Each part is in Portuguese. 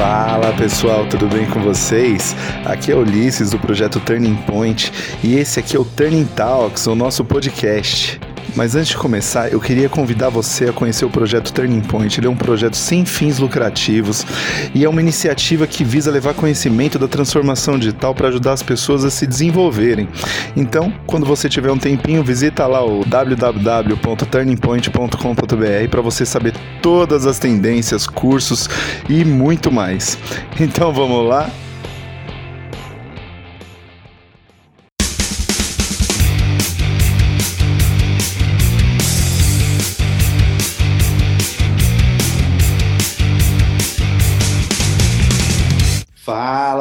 Fala pessoal, tudo bem com vocês? Aqui é Ulisses do projeto Turning Point e esse aqui é o Turning Talks, o nosso podcast. Mas antes de começar, eu queria convidar você a conhecer o projeto Turning Point. Ele é um projeto sem fins lucrativos e é uma iniciativa que visa levar conhecimento da transformação digital para ajudar as pessoas a se desenvolverem. Então, quando você tiver um tempinho, visita lá o www.turningpoint.com.br para você saber todas as tendências, cursos e muito mais. Então, vamos lá?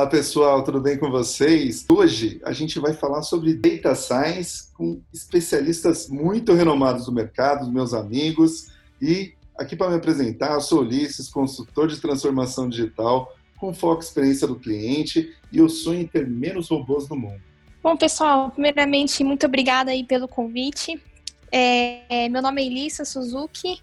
Pessoal, tudo bem com vocês? Hoje a gente vai falar sobre Data Science com especialistas muito renomados do mercado, meus amigos. E aqui para me apresentar, eu sou Ulisses, consultor de transformação digital com foco experiência do cliente e eu sonho em ter menos robôs no mundo. Bom, pessoal, primeiramente, muito obrigada aí pelo convite. É, meu nome é Elissa Suzuki,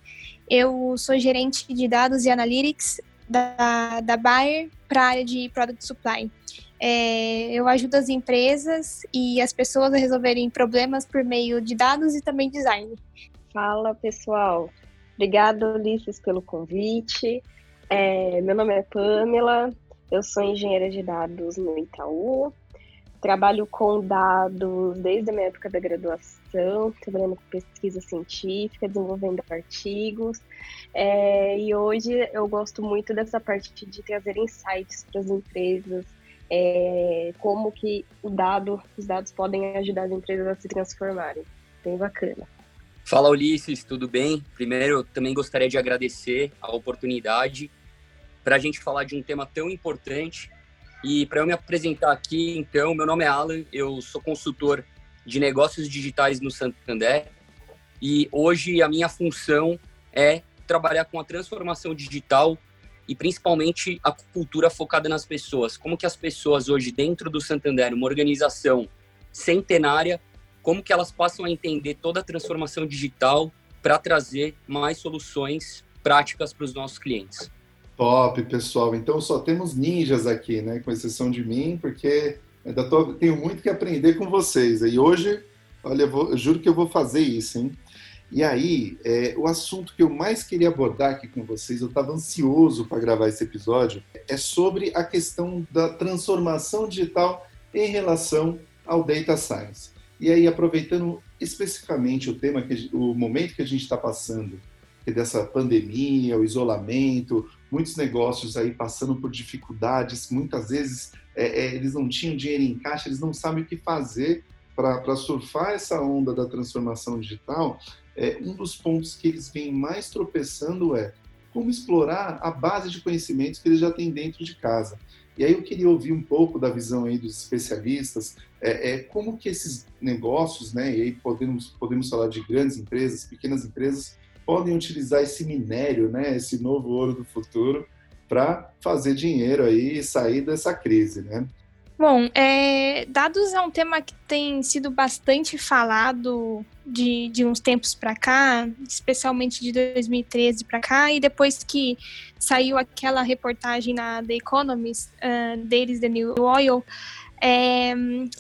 eu sou gerente de dados e analytics da, da Bayer para a área de Product Supply. É, eu ajudo as empresas e as pessoas a resolverem problemas por meio de dados e também design. Fala pessoal, obrigada Ulisses pelo convite. É, meu nome é Pamela, eu sou engenheira de dados no Itaú, trabalho com dados desde a minha época da graduação, trabalhando com pesquisa científica, desenvolvendo artigos. É, e hoje eu gosto muito dessa parte de trazer insights para as empresas, é, como que o dado, os dados podem ajudar as empresas a se transformarem. Bem bacana. Fala Ulisses, tudo bem? Primeiro, eu também gostaria de agradecer a oportunidade para a gente falar de um tema tão importante. E para eu me apresentar aqui, então, meu nome é Alan, eu sou consultor de negócios digitais no Santander e hoje a minha função é trabalhar com a transformação digital e principalmente a cultura focada nas pessoas. Como que as pessoas hoje dentro do Santander, uma organização centenária, como que elas passam a entender toda a transformação digital para trazer mais soluções práticas para os nossos clientes. Top, pessoal. Então só temos ninjas aqui, né? Com exceção de mim, porque ainda tô, tenho muito que aprender com vocês. E hoje, olha, eu, vou, eu juro que eu vou fazer isso, hein? E aí, é, o assunto que eu mais queria abordar aqui com vocês, eu estava ansioso para gravar esse episódio, é sobre a questão da transformação digital em relação ao data science. E aí, aproveitando especificamente o tema, que, o momento que a gente está passando, que é dessa pandemia, o isolamento, muitos negócios aí passando por dificuldades, muitas vezes é, é, eles não tinham dinheiro em caixa, eles não sabem o que fazer para surfar essa onda da transformação digital é, um dos pontos que eles vêm mais tropeçando é como explorar a base de conhecimentos que eles já têm dentro de casa. E aí eu queria ouvir um pouco da visão aí dos especialistas, é, é como que esses negócios, né, e aí podemos, podemos falar de grandes empresas, pequenas empresas, podem utilizar esse minério, né, esse novo ouro do futuro, para fazer dinheiro aí e sair dessa crise, né? Bom, é, dados é um tema que tem sido bastante falado de, de uns tempos para cá, especialmente de 2013 para cá, e depois que saiu aquela reportagem na The Economist, uh, deles, The New Oil, é,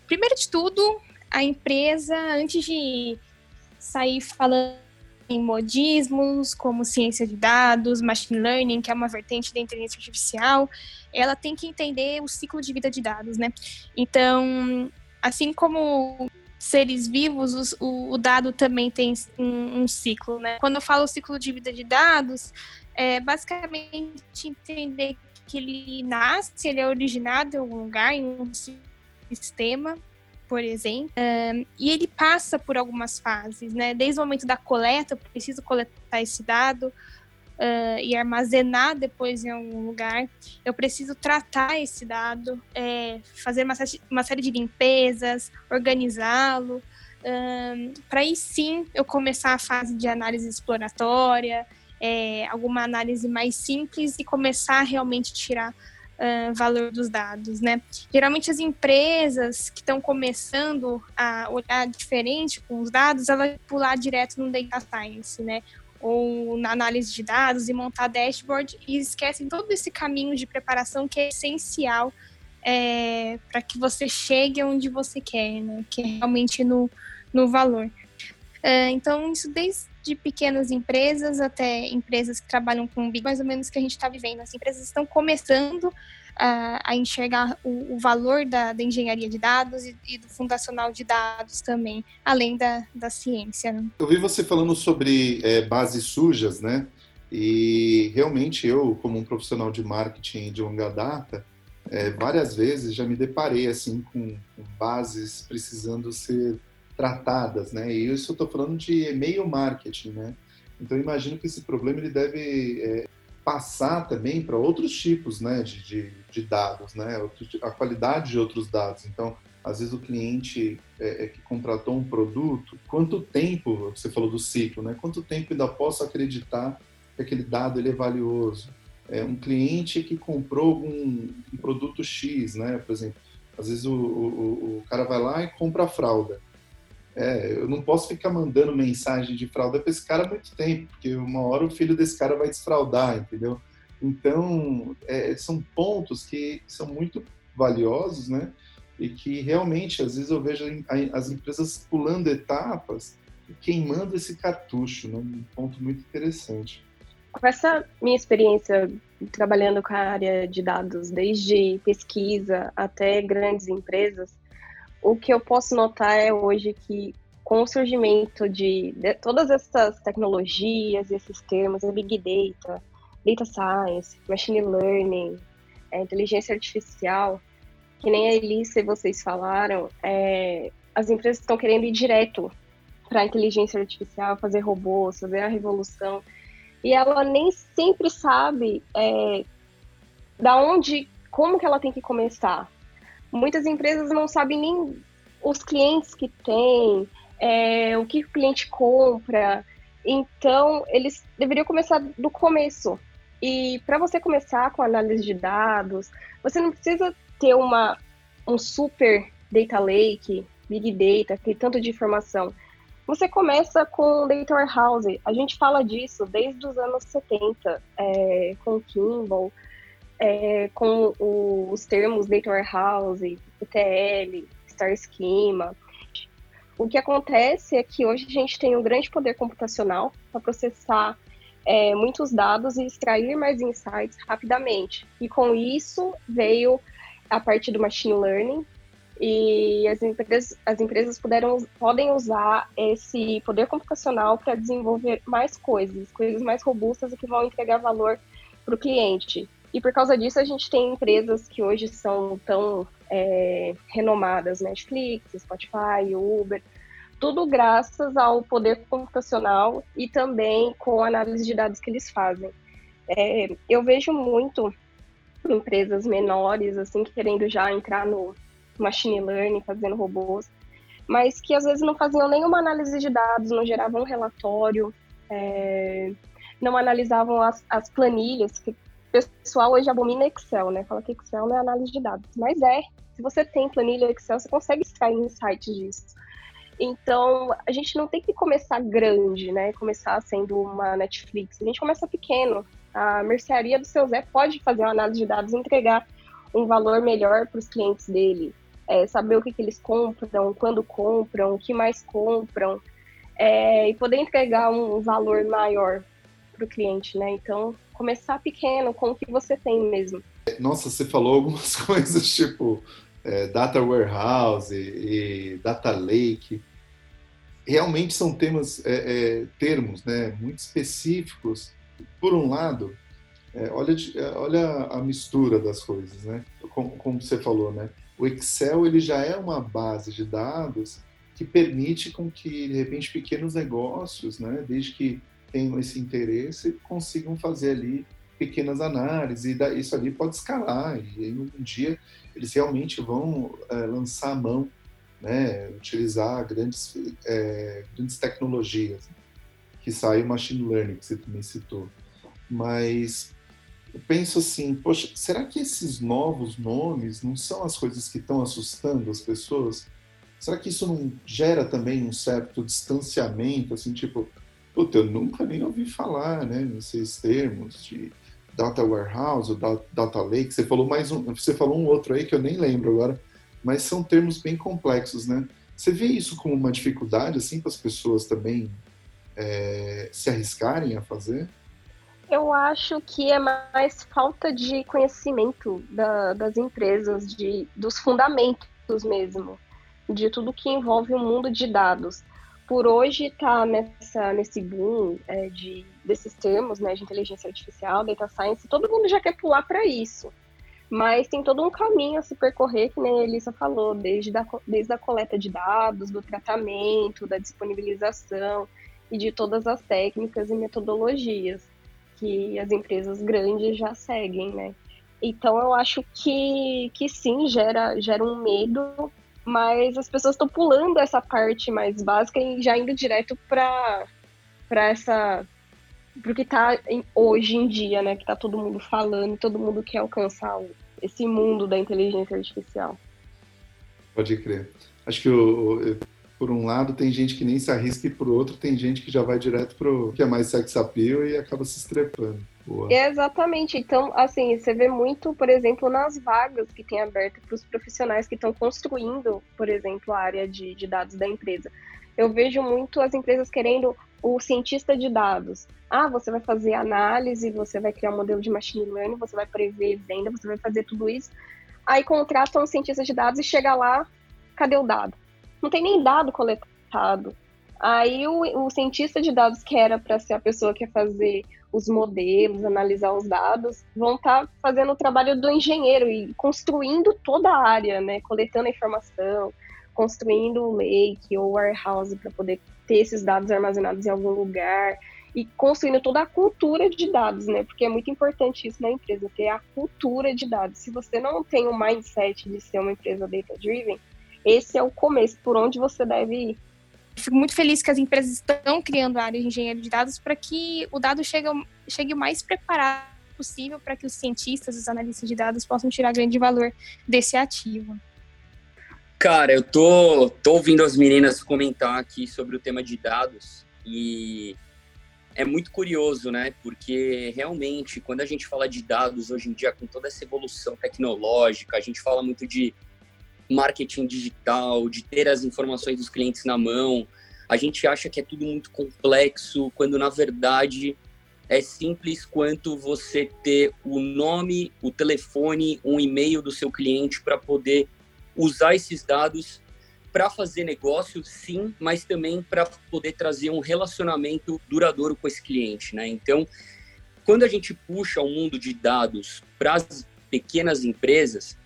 primeiro de tudo, a empresa, antes de sair falando em modismos como ciência de dados, machine learning, que é uma vertente da inteligência artificial, ela tem que entender o ciclo de vida de dados, né? Então, assim como seres vivos, o, o dado também tem um, um, ciclo, né? Quando eu falo ciclo de vida de dados, é basicamente entender que ele nasce, ele é originado em algum lugar, em um sistema, por exemplo, um, e ele passa por algumas fases, né? Desde o momento da coleta, eu preciso coletar esse dado uh, e armazenar depois em algum lugar. Eu preciso tratar esse dado, é, fazer uma, uma, série de limpezas, organizá-lo, um, para aí sim eu começar a fase de análise exploratória, é, alguma análise mais simples e começar a realmente tirar uh, valor dos dados, né? Geralmente as empresas que estão começando a olhar diferente com os dados, elas vão pular direto no data science, né? ou na análise de dados e montar dashboard e esquecem todo esse caminho de preparação que é essencial é, para que você chegue onde você quer, né? Que é realmente no, no valor. É, então, isso desde pequenas empresas até empresas que trabalham com big, mais ou menos que a gente está vivendo. As empresas estão começando a, a enxergar o, o valor da, da, engenharia de dados e, e, do fundacional de dados também, além da, da ciência. Né? Eu vi você falando sobre é, bases sujas, né? E realmente eu, como um profissional de marketing de longa data, é, várias vezes já me deparei assim com, com bases precisando ser tratadas, né? E isso eu estou falando de e-mail marketing, né? Então imagino que esse problema ele deve é, passar também para outros tipos, né, de, de, de, dados, né? A qualidade de outros dados. Então, às vezes o cliente é, é que contratou um produto, quanto tempo? Você falou do ciclo, né? Quanto tempo ainda posso acreditar que aquele dado ele é valioso? É um cliente que comprou um, produto X, né? Por exemplo, às vezes o, o, o cara vai lá e compra a fralda. É, eu não posso ficar mandando mensagem de fralda para esse cara muito tempo, porque uma hora o filho desse cara vai desfraudar, entendeu? Então, é, são pontos que são muito valiosos, né? E que realmente, às vezes, eu vejo as empresas pulando etapas e queimando esse cartucho, né? Um ponto muito interessante. Com essa minha experiência trabalhando com a área de dados, desde pesquisa até grandes empresas, o que eu posso notar é hoje que com o surgimento de, de todas essas tecnologias, esses termos, a Big Data, Data Science, Machine Learning, é, inteligência artificial, que nem a Elissa e vocês falaram, é, as empresas estão querendo ir direto para a inteligência artificial, fazer robôs, fazer a revolução, e ela nem sempre sabe é, da onde, como que ela tem que começar muitas empresas não sabem nem os clientes que têm, é, o que o cliente compra. Então, eles deveriam começar do começo. E para você começar com análise de dados, você não precisa ter uma, um super data lake, big data, que tanto de informação. Você começa com data warehouse. A gente fala disso desde os anos 70, é, com Kimball, é, com os termos Data Warehouse, ETL, Star Schema. O que acontece é que hoje a gente tem um grande poder computacional para processar é, muitos dados e extrair mais insights rapidamente. E com isso veio a parte do machine learning e as empresas, as empresas puderam, podem usar esse poder computacional para desenvolver mais coisas, coisas mais robustas e que vão entregar valor para o cliente. E por causa disso, a gente tem empresas que hoje são tão é, renomadas, Netflix, Spotify, Uber, tudo graças ao poder computacional e também com a análise de dados que eles fazem. É, eu vejo muito empresas menores, assim, querendo já entrar no machine learning, fazendo robôs, mas que às vezes não faziam nenhuma análise de dados, não geravam um relatório, é, não analisavam as, as planilhas que pessoal hoje abomina Excel, né? Fala que Excel não é análise de dados. Mas é. Se você tem planilha Excel, você consegue extrair insights disso. Então, a gente não tem que começar grande, né? Começar sendo uma Netflix. A gente começa pequeno. A mercearia do seu Zé pode fazer uma análise de dados e entregar um valor melhor para os clientes dele. É, saber o que, que, eles compram, quando compram, o que mais compram. É, e poder entregar um valor maior para o cliente, né? Então, começar pequeno, com o que você tem mesmo. Nossa, você falou algumas coisas tipo é, data warehouse e, e, data lake. Realmente são temas, é, é, termos, né, muito específicos. Por um lado, é, olha, olha a mistura das coisas, né? Como, como você falou, né? O Excel ele já é uma base de dados que permite com que de repente pequenos negócios, né, desde que tenham esse interesse consigam fazer ali pequenas análises e isso ali pode escalar e um dia eles realmente vão é, lançar a mão, né, utilizar grandes, é, grandes tecnologias, que sai o machine learning que você também citou. Mas eu penso assim, poxa, será que esses novos nomes não são as coisas que estão assustando as pessoas? Será que isso não gera também um certo distanciamento, assim, tipo, puta, eu nunca nem ouvi falar, né, nesses termos de data warehouse, data lake. Você falou mais um, você falou um outro aí que eu nem lembro agora, mas são termos bem complexos, né? Você vê isso como uma dificuldade, assim, para as pessoas também é, se arriscarem a fazer? Eu acho que é mais falta de conhecimento da, das empresas, de, dos fundamentos mesmo, de tudo que envolve o mundo de dados. Por hoje está nessa nesse boom é, de desses termos, né, de inteligência artificial, data science, todo mundo já quer pular para isso. Mas tem todo um caminho a se percorrer, que nem a Elisa falou, desde, a, desde a coleta de dados, do tratamento, da disponibilização e de todas as técnicas e metodologias que as empresas grandes já seguem, né? Então eu acho que, que sim, gera, gera um medo, mas as pessoas estão pulando essa parte mais básica e já indo direto para essa porque tá hoje em dia, né, que tá todo mundo falando, todo mundo quer alcançar esse mundo da inteligência artificial. Pode crer. Acho que o, por um lado tem gente que nem se arrisca e por outro tem gente que já vai direto pro que é mais sex appeal e acaba se estrepando. Boa. Exatamente. Então, assim, você vê muito, por exemplo, nas vagas que tem aberto para os profissionais que estão construindo, por exemplo, a área de, de dados da empresa. Eu vejo muito as empresas querendo o cientista de dados. Ah, você vai fazer análise, você vai criar um modelo de machine learning, você vai prever venda, você vai fazer tudo isso. Aí contratam um cientista de dados e chega lá, cadê o dado? Não tem nem dado coletado. Aí o, o cientista de dados, que era para ser a pessoa que ia fazer os modelos, analisar os dados, vão estar tá fazendo o trabalho do engenheiro e construindo toda a área, né? Coletando a informação, construindo o lake ou warehouse para poder ter esses dados armazenados em algum lugar e construindo toda a cultura de dados, né? Porque é muito importante isso na empresa, ter a cultura de dados. Se você não tem o mindset de ser uma empresa data-driven, esse é o começo, por onde você deve ir. Fico muito feliz que as empresas estão criando a área de engenharia de dados para que o dado chegue, chegue o mais preparado possível para que os cientistas, os analistas de dados possam tirar grande valor desse ativo. Cara, eu tô, tô ouvindo as meninas comentar aqui sobre o tema de dados e é muito curioso, né? Porque realmente, quando a gente fala de dados hoje em dia, com toda essa evolução tecnológica, a gente fala muito de marketing digital, de ter as informações dos clientes na mão. A gente acha que é tudo muito complexo, quando na verdade é simples quanto você ter o nome, o telefone, um e-mail do seu cliente para poder usar esses dados para fazer negócio, sim, mas também para poder trazer um relacionamento duradouro com esse cliente, né? Então, quando a gente puxa o mundo de dados para as pequenas empresas,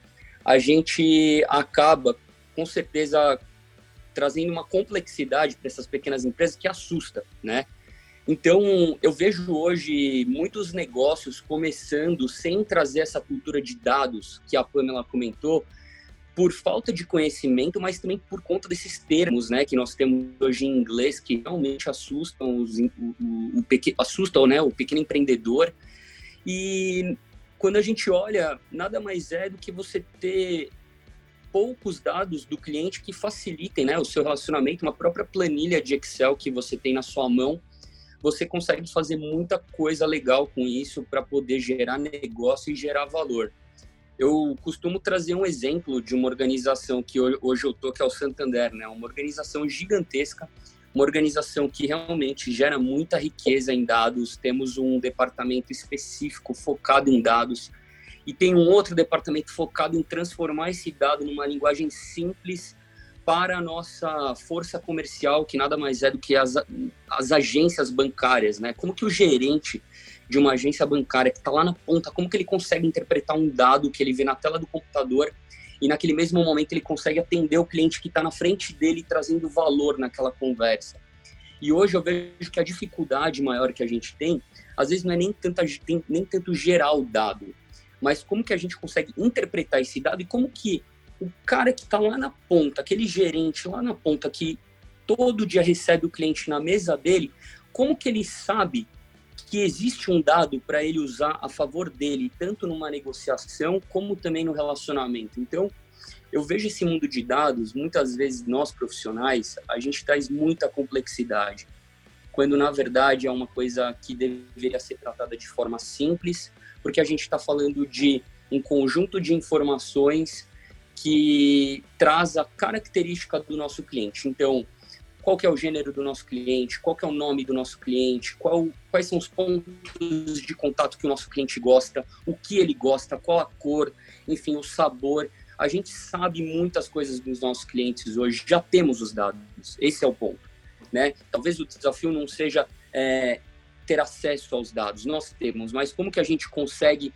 a gente acaba, com certeza, trazendo uma complexidade para essas pequenas empresas que assusta, né? Então, eu vejo hoje muitos negócios começando sem trazer essa cultura de dados que a Pamela comentou, por falta de conhecimento, mas também por conta desses termos, né, que nós temos hoje em inglês que realmente assustam os, o, o, o assustam, né, o pequeno empreendedor. E quando a gente olha, nada mais é do que você ter poucos dados do cliente que facilitem, né, o seu relacionamento, uma própria planilha de Excel que você tem na sua mão, você consegue fazer muita coisa legal com isso para poder gerar negócio e gerar valor. Eu costumo trazer um exemplo de uma organização que hoje eu tô, que é o Santander, né? Uma organização gigantesca, uma organização que realmente gera muita riqueza em dados. Temos um departamento específico focado em dados e tem um outro departamento focado em transformar esse dado numa linguagem simples para a nossa força comercial, que nada mais é do que as, as agências bancárias, né? Como que o gerente de uma agência bancária que está lá na ponta, como que ele consegue interpretar um dado que ele vê na tela do computador e naquele mesmo momento ele consegue atender o cliente que está na frente dele trazendo valor naquela conversa. E hoje eu vejo que a dificuldade maior que a gente tem, às vezes não é nem, tanta, nem tanto gerar o dado, mas como que a gente consegue interpretar esse dado e como que o cara que está lá na ponta, aquele gerente lá na ponta que todo dia recebe o cliente na mesa dele, como que ele sabe que existe um dado para ele usar a favor dele, tanto numa negociação como também no relacionamento. Então, eu vejo esse mundo de dados, muitas vezes nós profissionais, a gente traz muita complexidade. quando na verdade é uma coisa que deveria ser tratada de forma simples, porque a gente está falando de um conjunto de informações que traz a característica do nosso cliente. Então, qual que é o gênero do nosso cliente, qual que é o nome do nosso cliente, qual, quais são os pontos de contato que o nosso cliente gosta, o que ele gosta, qual a cor, enfim, o sabor. A gente sabe muitas coisas dos nossos clientes hoje, já temos os dados, esse é o ponto. Né? Talvez o desafio não seja é, ter acesso aos dados, nós temos, mas como que a gente consegue,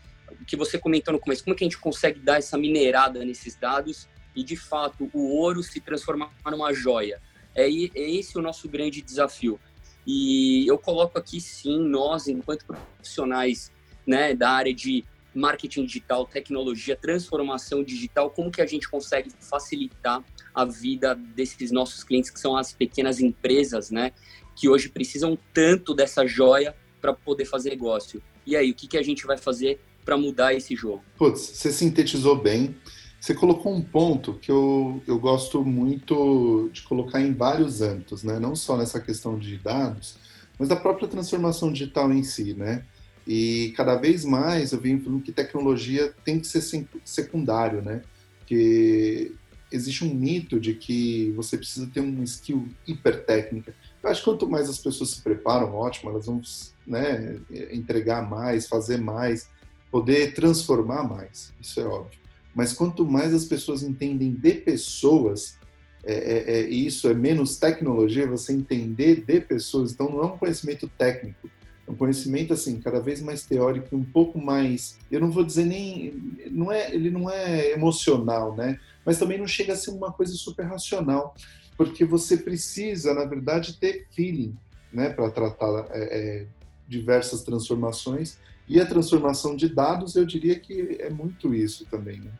que você comentou no começo, como que a gente consegue dar essa minerada nesses dados e, de fato, o ouro se transformar numa joia? É, é esse o nosso grande desafio. E eu coloco aqui, sim, nós, enquanto profissionais né, da área de marketing digital, tecnologia, transformação digital, como que a gente consegue facilitar a vida desses nossos clientes, que são as pequenas empresas, né, que hoje precisam tanto dessa joia para poder fazer negócio. E aí, o que, que a gente vai fazer para mudar esse jogo? Putz, você sintetizou bem. Você colocou um ponto que eu, eu gosto muito de colocar em vários âmbitos, né? Não só nessa questão de dados, mas da própria transformação digital em si, né? E cada vez mais eu venho falando que tecnologia tem que ser secundário, né? Que existe um mito de que você precisa ter uma skill hiper técnica. Eu acho que quanto mais as pessoas se preparam, ótimo, elas vão né, entregar mais, fazer mais, poder transformar mais. Isso é óbvio. Mas quanto mais as pessoas entendem de pessoas, é, é, é, isso é menos tecnologia, você entender de pessoas. Então não é um conhecimento técnico, é um conhecimento assim cada vez mais teórico, um pouco mais. Eu não vou dizer nem, não é, ele não é emocional, né? Mas também não chega a ser uma coisa super racional, porque você precisa, na verdade, ter feeling, né, para tratar é, é, diversas transformações. E a transformação de dados, eu diria que é muito isso também, né?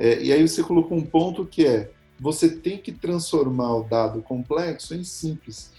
É, e aí você colocou um ponto que é você tem que transformar o dado complexo em simples.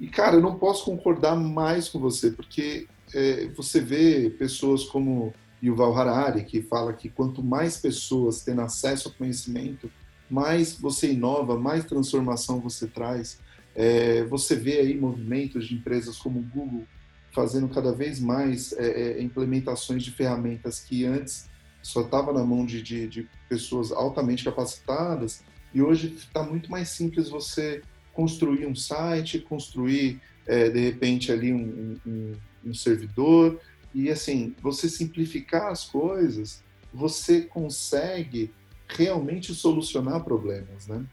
E, cara, eu não posso concordar mais com você, porque é, você vê pessoas como Yuval Harari, que fala que quanto mais pessoas têm acesso ao conhecimento, mais você inova, mais transformação você traz. É, você vê aí movimentos de empresas como o Google fazendo cada vez mais é, é implementações de ferramentas que antes só estava na mão de, de, de, pessoas altamente capacitadas e hoje está muito mais simples você construir um site, construir é, de repente ali um, um, um, servidor e assim você simplificar as coisas, você consegue realmente solucionar problemas, né?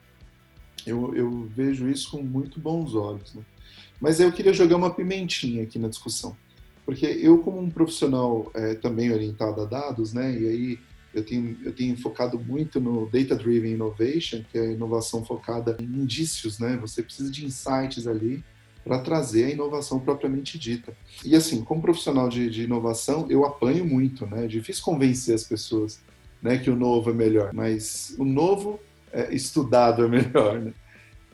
Eu, eu vejo isso com muito bons olhos, né? Mas eu queria jogar uma pimentinha aqui na discussão. Porque eu, como um profissional é, também orientado a dados, né, e aí eu tenho, eu tenho focado muito no Data Driven Innovation, que é a inovação focada em indícios, né? Você precisa de insights ali para trazer a inovação propriamente dita. E assim, como profissional de, de, inovação, eu apanho muito, né? É difícil convencer as pessoas né, que o novo é melhor, mas o novo é, estudado é melhor, né?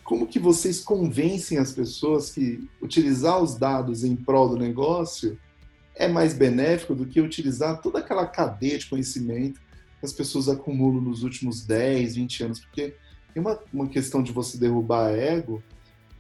Como que vocês convencem as pessoas que utilizar os dados em prol do negócio é mais benéfico do que utilizar toda aquela cadeia de conhecimento que as pessoas acumulam nos últimos 10, 20 anos? Porque tem uma, uma questão de você derrubar ego,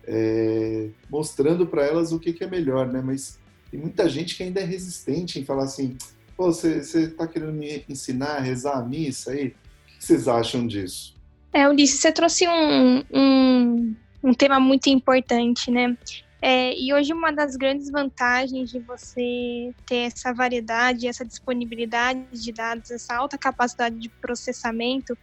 é, mostrando para elas o que, que, é melhor, né? Mas tem muita gente que ainda é resistente em falar assim: Pô, você está querendo me ensinar a rezar a missa aí? O que vocês acham disso? É, Ulisses, você trouxe um, um, um tema muito importante, né? É, e hoje uma das grandes vantagens de você ter essa variedade, essa disponibilidade de dados, essa alta capacidade de processamento,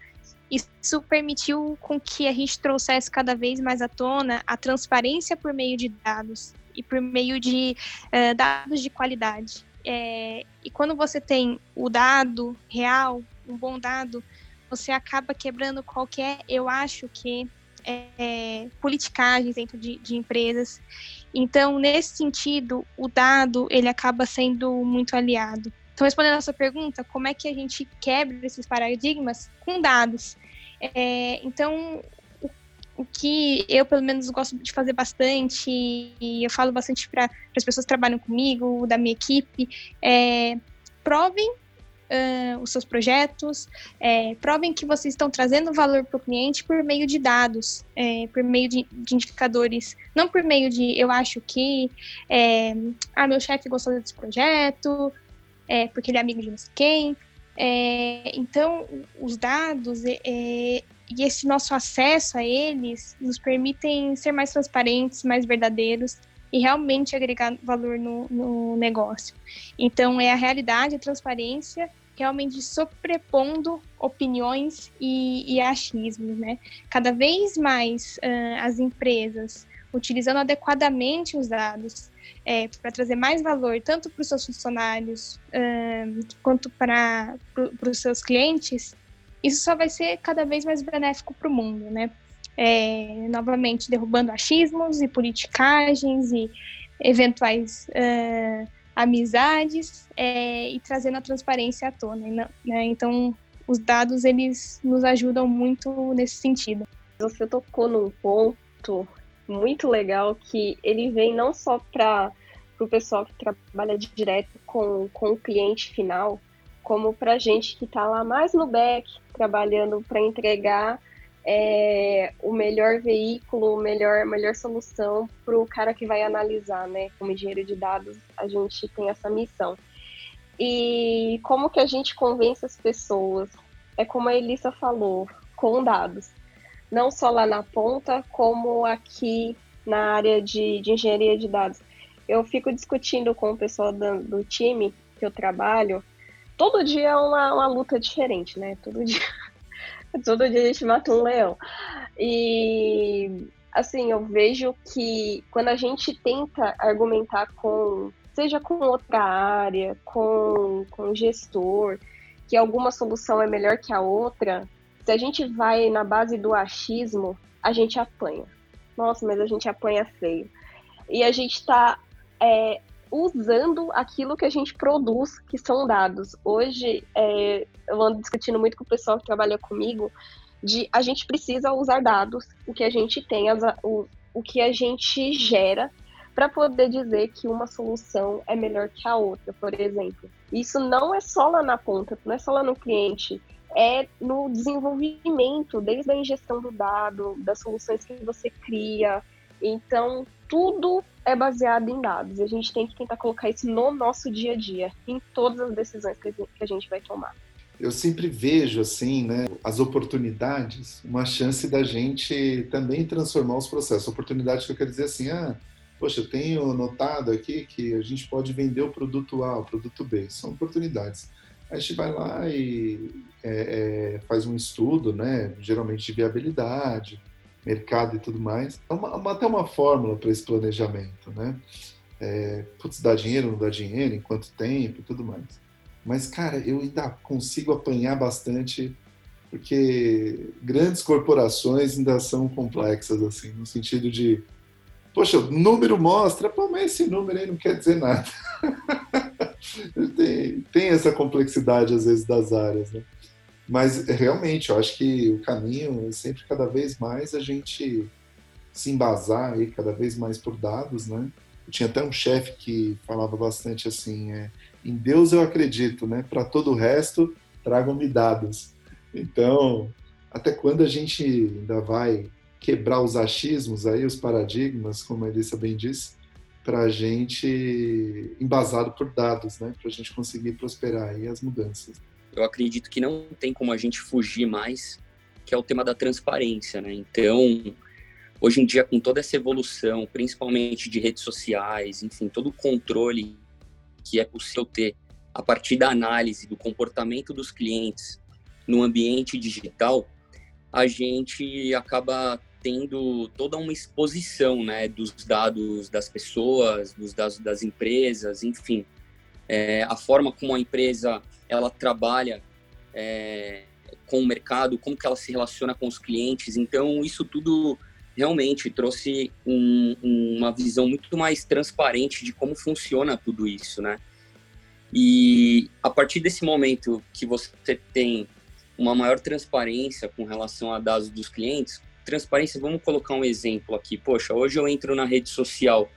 isso permitiu com que a gente trouxesse cada vez mais à tona a transparência por meio de dados e por meio de uh, dados de qualidade. É, e quando você tem o dado real, um bom dado, você acaba quebrando qualquer, eu acho que, é, politicagens dentro de, de empresas. Então, nesse sentido, o dado ele acaba sendo muito aliado. Então, respondendo a sua pergunta, como é que a gente quebra esses paradigmas com dados? É, então, o, o, que eu, pelo menos, gosto de fazer bastante, e eu falo bastante para as pessoas que trabalham comigo, da minha equipe, é provem uh, os seus projetos, é, provem que vocês estão trazendo valor para o cliente por meio de dados, é, por meio de, de, indicadores, não por meio de eu acho que é, ah, meu chefe gostou desse projeto, é, porque ele é amigo de não sei quem. É, então, os dados é, e esse nosso acesso a eles nos permitem ser mais transparentes, mais verdadeiros e realmente agregar valor no, no negócio. Então, é a realidade, a transparência, realmente sobrepondo opiniões e, e achismos, né? Cada vez mais uh, as empresas utilizando adequadamente os dados é, para trazer mais valor tanto para os seus funcionários uh, quanto para os seus clientes, isso só vai ser cada vez mais benéfico para o mundo, né? É, novamente derrubando achismos e politicagens e eventuais uh, amizades é, e trazendo a transparência à tona. Né? Então, os dados eles nos ajudam muito nesse sentido. Você tocou num ponto muito legal que ele vem não só para o pessoal que trabalha direto com, com o cliente final, como para gente que está lá mais no back, trabalhando para entregar é, o melhor veículo, melhor, melhor solução para o cara que vai analisar, né? Como engenheiro de dados, a gente tem essa missão. E como que a gente convence as pessoas? É como a Elissa falou, com dados. Não só lá na ponta, como aqui na área de, de engenharia de dados. Eu fico discutindo com o pessoal do, do time que eu trabalho. Todo dia é uma, uma luta diferente, né? Todo dia Todo dia a gente mata um leão. E assim, eu vejo que quando a gente tenta argumentar com, seja com outra área, com, com gestor, que alguma solução é melhor que a outra, se a gente vai na base do achismo, a gente apanha. Nossa, mas a gente apanha feio. E a gente está é, usando aquilo que a gente produz, que são dados. Hoje, é, eu ando discutindo muito com o pessoal que trabalha comigo, de a gente precisa usar dados, o que a gente tem, as, o, o que a gente gera, para poder dizer que uma solução é melhor que a outra, por exemplo. Isso não é só lá na ponta, não é só lá no cliente, é no desenvolvimento, desde a injeção do dado, das soluções que você cria. Então, tudo é baseado em dados. A gente tem que tentar colocar isso no nosso dia a dia, em todas as decisões que a gente vai tomar. Eu sempre vejo assim, né, as oportunidades, uma chance da gente também transformar os processos. Oportunidades que eu quero dizer assim, ah, poxa, eu tenho notado aqui que a gente pode vender o produto A, o produto B, são oportunidades. A gente vai lá e é, é, faz um estudo, né, geralmente de viabilidade, mercado e tudo mais. É uma, uma, até uma fórmula para esse planejamento, né? É, putz, dá dinheiro, não dá dinheiro, em quanto tempo e tudo mais. Mas, cara, eu ainda consigo apanhar bastante, porque grandes corporações ainda são complexas, assim, no sentido de, poxa, número mostra, pô, mas esse número aí não quer dizer nada. tem, tem essa complexidade, às vezes, das áreas, né? Mas realmente, eu acho que o caminho é sempre cada vez mais a gente se embasar aí cada vez mais por dados, né? Eu tinha até um chefe que falava bastante assim, é, em Deus eu acredito, né? Para todo o resto, tragam-me dados. Então, até quando a gente ainda vai quebrar os achismos aí, os paradigmas, como a Elissa bem disse, para a gente embasado por dados, né? Para a gente conseguir prosperar aí as mudanças eu acredito que não tem como a gente fugir mais, que é o tema da transparência, né? Então, hoje em dia, com toda essa evolução, principalmente de redes sociais, enfim, todo o controle que é possível ter a partir da análise do comportamento dos clientes no ambiente digital, a gente acaba tendo toda uma exposição, né, dos dados das pessoas, dos dados das empresas, enfim, é, a forma como a empresa ela trabalha é, com o mercado, como que ela se relaciona com os clientes. Então, isso tudo realmente trouxe um, uma visão muito mais transparente de como funciona tudo isso, né? E a partir desse momento que você tem uma maior transparência com relação a dados dos clientes, transparência, vamos colocar um exemplo aqui. Poxa, hoje eu entro na rede social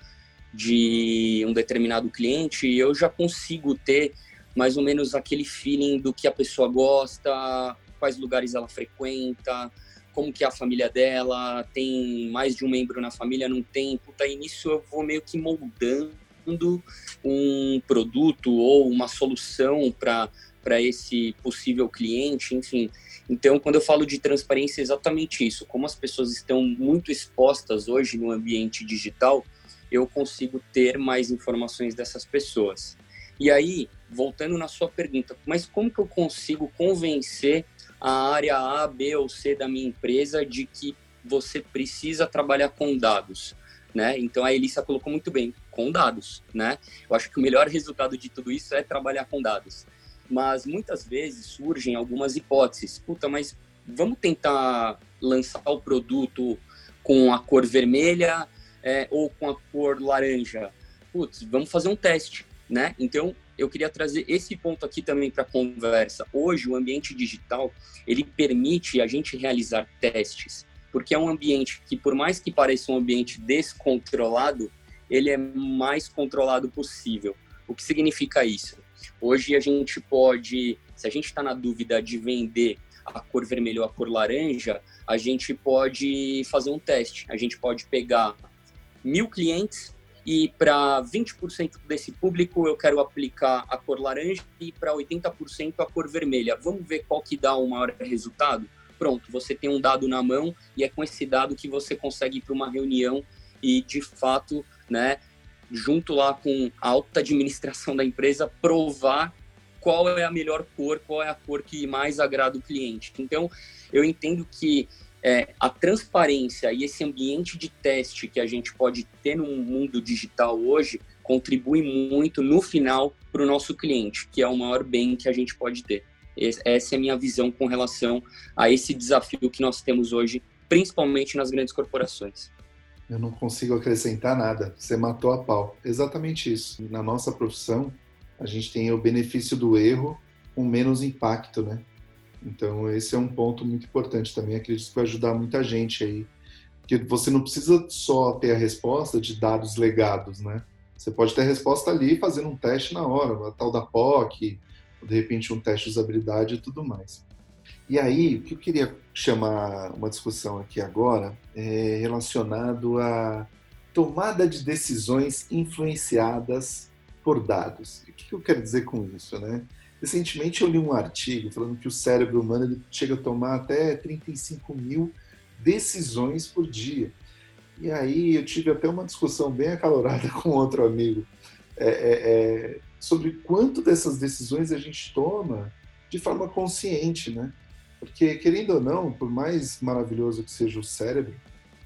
de um determinado cliente eu já consigo ter mais ou menos aquele feeling do que a pessoa gosta, quais lugares ela frequenta, como que é a família dela, tem mais de um membro na família, não tem, puta, e nisso eu vou meio que moldando um produto ou uma solução para para esse possível cliente, enfim. Então, quando eu falo de transparência, é exatamente isso. Como as pessoas estão muito expostas hoje no ambiente digital, eu consigo ter mais informações dessas pessoas. E aí, voltando na sua pergunta, mas como que eu consigo convencer a área A, B ou C da minha empresa de que você precisa trabalhar com dados? Né? Então a Elissa colocou muito bem, com dados, né? Eu acho que o melhor resultado de tudo isso é trabalhar com dados. Mas muitas vezes surgem algumas hipóteses. Puta, mas vamos tentar lançar o produto com a cor vermelha é, ou com a cor laranja? Putz, vamos fazer um teste, né? Então, eu queria trazer esse ponto aqui também para a conversa. Hoje, o ambiente digital, ele permite a gente realizar testes, porque é um ambiente que, por mais que pareça um ambiente descontrolado, ele é mais controlado possível. O que significa isso? Hoje a gente pode, se a gente está na dúvida de vender a cor vermelha ou a cor laranja, a gente pode fazer um teste. A gente pode pegar mil clientes e para 20% desse público eu quero aplicar a cor laranja e para 80% a cor vermelha. Vamos ver qual que dá o maior resultado? Pronto, você tem um dado na mão e é com esse dado que você consegue ir para uma reunião e de fato, né, junto lá com a alta administração da empresa, provar qual é a melhor cor, qual é a cor que mais agrada o cliente. Então, eu entendo que é, a transparência e esse ambiente de teste que a gente pode ter no mundo digital hoje contribui muito no final para o nosso cliente, que é o maior bem que a gente pode ter. Essa é a minha visão com relação a esse desafio que nós temos hoje, principalmente nas grandes corporações. Eu não consigo acrescentar nada. Você matou a pau. Exatamente isso. Na nossa profissão, a gente tem o benefício do erro com menos impacto, né? Então, esse é um ponto muito importante também. Acredito que vai ajudar muita gente aí. Porque você não precisa só ter a resposta de dados legados, né? Você pode ter a resposta ali fazendo um teste na hora, a tal da POC, de repente um teste de usabilidade e tudo mais. E aí, o que eu queria chamar uma discussão aqui agora é relacionado à tomada de decisões influenciadas por dados. O que eu quero dizer com isso, né? Recentemente eu li um artigo falando que o cérebro humano ele chega a tomar até 35 mil decisões por dia. E aí eu tive até uma discussão bem acalorada com outro amigo é, é, é, sobre quanto dessas decisões a gente toma de forma consciente, né? Porque, querendo ou não, por mais maravilhoso que seja o cérebro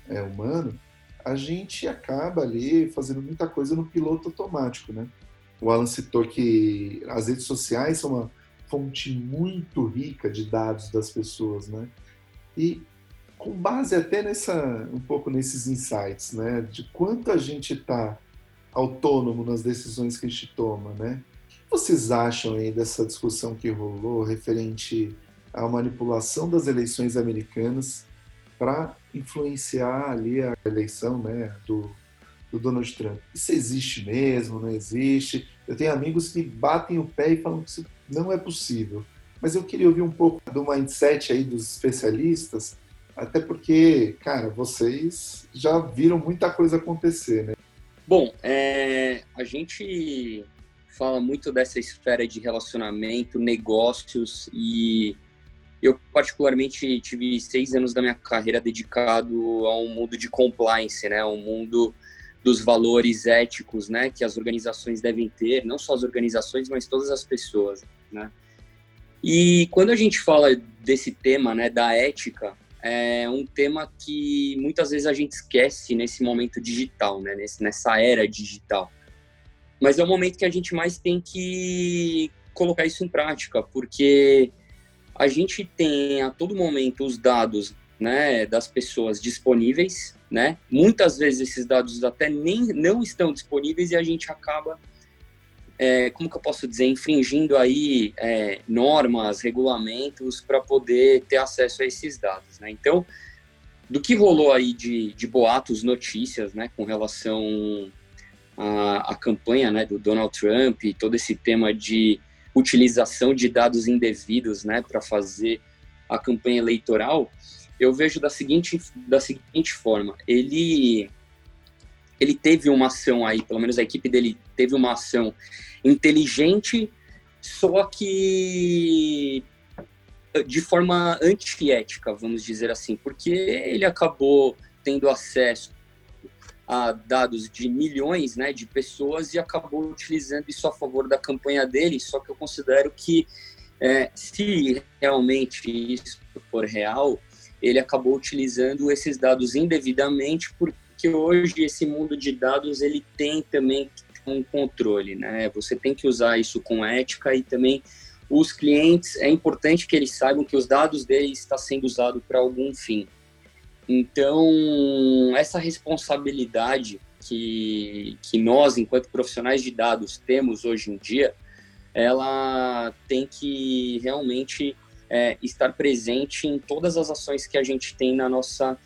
é, humano, a gente acaba ali fazendo muita coisa no piloto automático, né? O Alan citou que as redes sociais são uma fonte muito rica de dados das pessoas, né? E com base até nessa um pouco nesses insights, né, de quanto a gente está autônomo nas decisões que a gente toma, né? O que vocês acham aí dessa discussão que rolou referente à manipulação das eleições americanas para influenciar ali a eleição, né, do do Donald Trump. Isso existe mesmo? Não existe? Eu tenho amigos que batem o pé e falam que isso não é possível. Mas eu queria ouvir um pouco do mindset aí dos especialistas, até porque, cara, vocês já viram muita coisa acontecer, né? Bom, é, a gente fala muito dessa esfera de relacionamento, negócios e eu particularmente tive seis anos da minha carreira dedicado a um mundo de compliance, né, um mundo dos valores éticos, né, que as organizações devem ter, não só as organizações, mas todas as pessoas, né? E quando a gente fala desse tema, né, da ética, é um tema que muitas vezes a gente esquece nesse momento digital, né, nesse, nessa era digital. Mas é o momento que a gente mais tem que colocar isso em prática, porque a gente tem a todo momento os dados, né, das pessoas disponíveis, né? Muitas vezes esses dados até nem não estão disponíveis e a gente acaba, é, como que eu posso dizer, infringindo aí é, normas, regulamentos para poder ter acesso a esses dados, né? Então, do que rolou aí de, de boatos, notícias, né, com relação à, à campanha, né, do Donald Trump e todo esse tema de utilização de dados indevidos, né, para fazer a campanha eleitoral, eu vejo da seguinte, da seguinte forma: ele ele teve uma ação aí, pelo menos a equipe dele teve uma ação inteligente, só que de forma antiética, vamos dizer assim, porque ele acabou tendo acesso a dados de milhões né, de pessoas e acabou utilizando isso a favor da campanha dele. Só que eu considero que, é, se realmente isso for real, ele acabou utilizando esses dados indevidamente, porque hoje esse mundo de dados ele tem também um controle, né? Você tem que usar isso com ética e também os clientes é importante que eles saibam que os dados deles está sendo usado para algum fim. Então, essa responsabilidade que, que nós, enquanto profissionais de dados, temos hoje em dia, ela tem que realmente é, estar presente em todas as ações que a gente tem na nossa,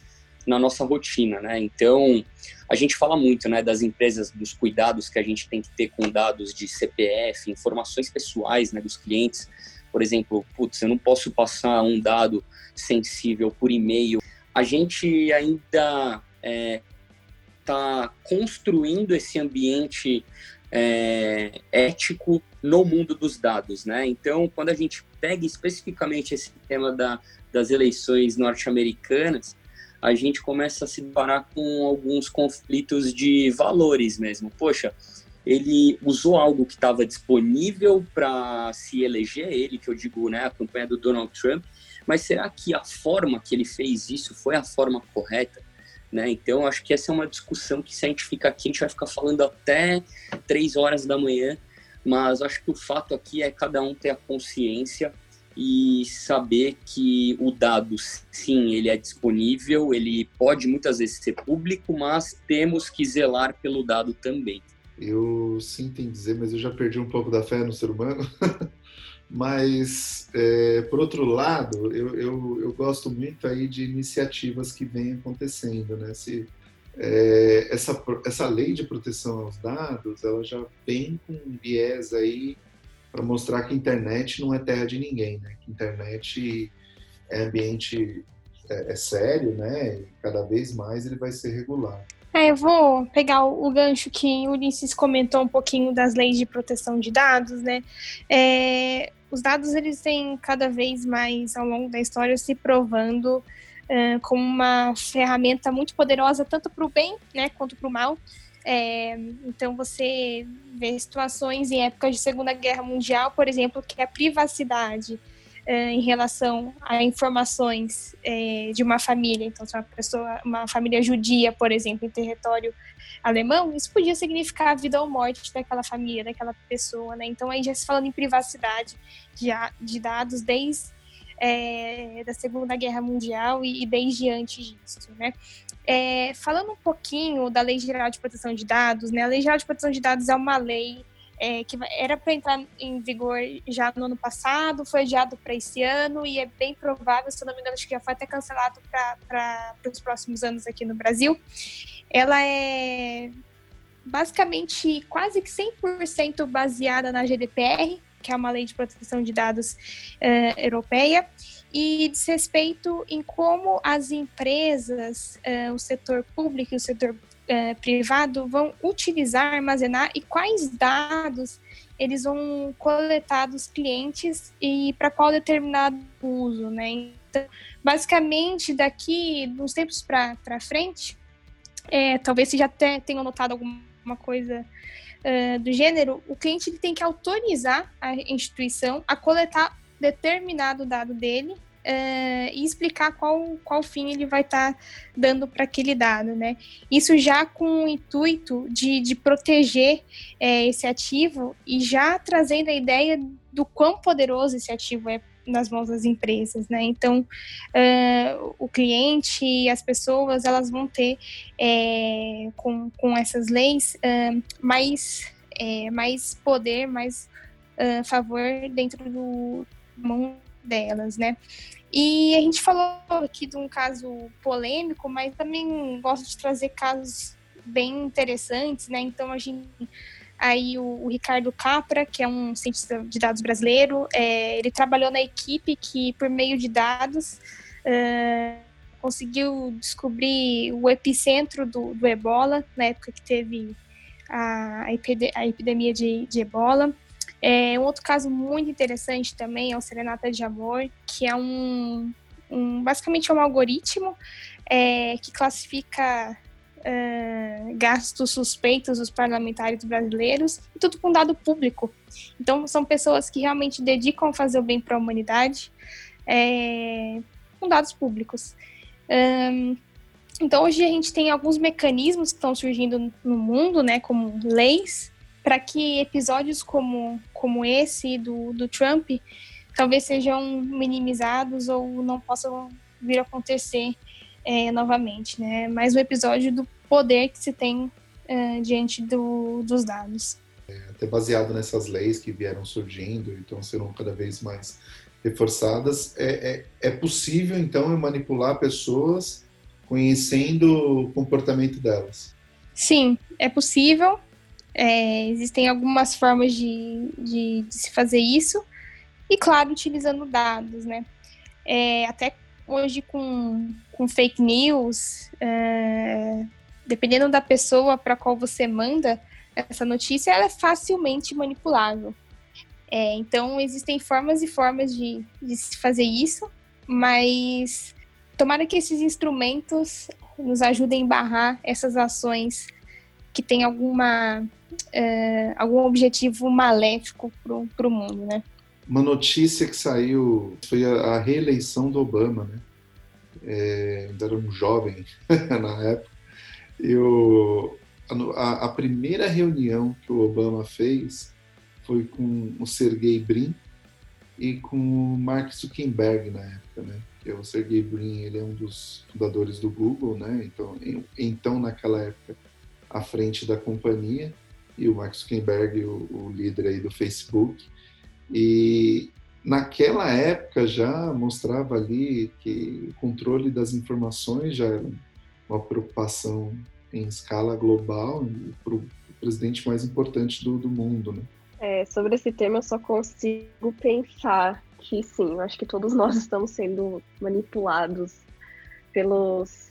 na nossa rotina, né? Então, a gente fala muito, né, das empresas, dos cuidados que a gente tem que ter com dados de CPF, informações pessoais, né, dos clientes. Por exemplo, putz, eu não posso passar um dado sensível por e-mail a gente ainda está é, tá construindo esse ambiente é, ético no mundo dos dados, né? Então, quando a gente pega especificamente esse tema da, das eleições norte-americanas, a gente começa a se deparar com alguns conflitos de valores mesmo. Poxa, ele usou algo que estava disponível para se eleger, ele, que eu digo, né, a campanha do Donald Trump, mas será que a forma que ele fez isso foi a forma correta? Né? Então, acho que essa é uma discussão que, se a gente ficar aqui, a gente vai ficar falando até três horas da manhã. Mas acho que o fato aqui é cada um ter a consciência e saber que o dado, sim, ele é disponível, ele pode muitas vezes ser público, mas temos que zelar pelo dado também. Eu sinto em dizer, mas eu já perdi um pouco da fé no ser humano. Mas, é, por outro lado, eu, eu, eu, gosto muito aí de iniciativas que vêm acontecendo, né? Se, é, essa, essa lei de proteção aos dados, ela já vem com um viés aí para mostrar que a internet não é terra de ninguém, né? Que internet é ambiente é, é sério, né? E cada vez mais ele vai ser regulado. É, eu vou pegar o, o, gancho que o Ulisses comentou um pouquinho das leis de proteção de dados, né? É, os dados eles têm cada vez mais ao longo da história se provando como uma ferramenta muito poderosa tanto para o bem, né, quanto para o mal. É, então você vê situações em épocas de Segunda Guerra Mundial, por exemplo, que a privacidade é, em relação a informações é, de uma família. Então, se uma pessoa, uma família judia, por exemplo, em território alemão, isso podia significar a vida ou morte daquela família, daquela pessoa, né? Então, aí já se falando em privacidade de, de dados desde é, da Segunda Guerra Mundial e, e desde antes disso, né? É, falando um pouquinho da Lei Geral de Proteção de Dados, né? A Lei Geral de Proteção de Dados é uma lei é, que era para entrar em vigor já no ano passado, foi adiado para esse ano e é bem provável, se eu não me engano, acho que já foi até cancelado para os próximos anos aqui no Brasil. Ela é basicamente quase que 100% baseada na GDPR, que é uma lei de proteção de dados uh, europeia, e diz respeito em como as empresas, uh, o setor público e o setor é, privado vão utilizar, armazenar e quais dados eles vão coletar dos clientes e para qual determinado uso, né? Então, basicamente, daqui uns tempos para frente, é, talvez você já tenham notado alguma coisa uh, do gênero, o cliente tem que autorizar a instituição a coletar determinado dado dele uh, e explicar qual, qual fim ele vai estar tá dando para aquele dado, né? Isso já com o intuito de, de proteger é, esse ativo e já trazendo a ideia do quão poderoso esse ativo é nas mãos das empresas, né? Então, uh, o cliente e as pessoas, elas vão ter, é, com, com essas leis, uh, mais, é, mais poder, mais uh, favor dentro do mão delas, né? E a gente falou aqui de um caso polêmico, mas também gosto de trazer casos bem interessantes, né? Então a gente aí o, o, Ricardo Capra, que é um cientista de dados brasileiro, é, ele trabalhou na equipe que, por meio de dados, uh, conseguiu descobrir o epicentro do, do, ebola, na época que teve a, a epidemia de, de ebola. É, um outro caso muito interessante também é o Serenata de Amor, que é um, um basicamente é um algoritmo é, que classifica uh, gastos suspeitos dos parlamentares brasileiros, e tudo com dado público. Então, são pessoas que realmente dedicam a fazer o bem para a humanidade é, com dados públicos. Um, então, hoje a gente tem alguns mecanismos que estão surgindo no mundo, né, como leis, para que episódios como, como esse do, do Trump talvez sejam minimizados ou não possam vir a acontecer é, novamente, né? Mais um episódio do poder que se tem é, diante do, dos dados. É, até baseado nessas leis que vieram surgindo e estão sendo cada vez mais reforçadas, é, é, é possível então manipular pessoas conhecendo o comportamento delas. Sim, é possível. É, existem algumas formas de, de, de, se fazer isso. E, claro, utilizando dados, né? É, até hoje com, com fake news, é, dependendo da pessoa para qual você manda essa notícia, ela é facilmente manipulável. É, então, existem formas e formas de, de se fazer isso, mas tomara que esses instrumentos nos ajudem a barrar essas ações que têm alguma, é, algum objetivo maléfico para o mundo, né? uma notícia que saiu foi a, a reeleição do Obama, né? É, ainda era um jovem na época. E o, a, a, primeira reunião que o Obama fez foi com o Sergey Brin e com o Mark Zuckerberg na época, né? Que o Sergey Brin, ele é um dos fundadores do Google, né? Então, então naquela época, à frente da companhia e o Mark Zuckerberg, o, o líder aí do Facebook. E naquela época já mostrava ali que o controle das informações já era uma preocupação em escala global para o presidente mais importante do, do mundo, né? É, sobre esse tema eu só consigo pensar que sim, eu acho que todos nós estamos sendo manipulados pelos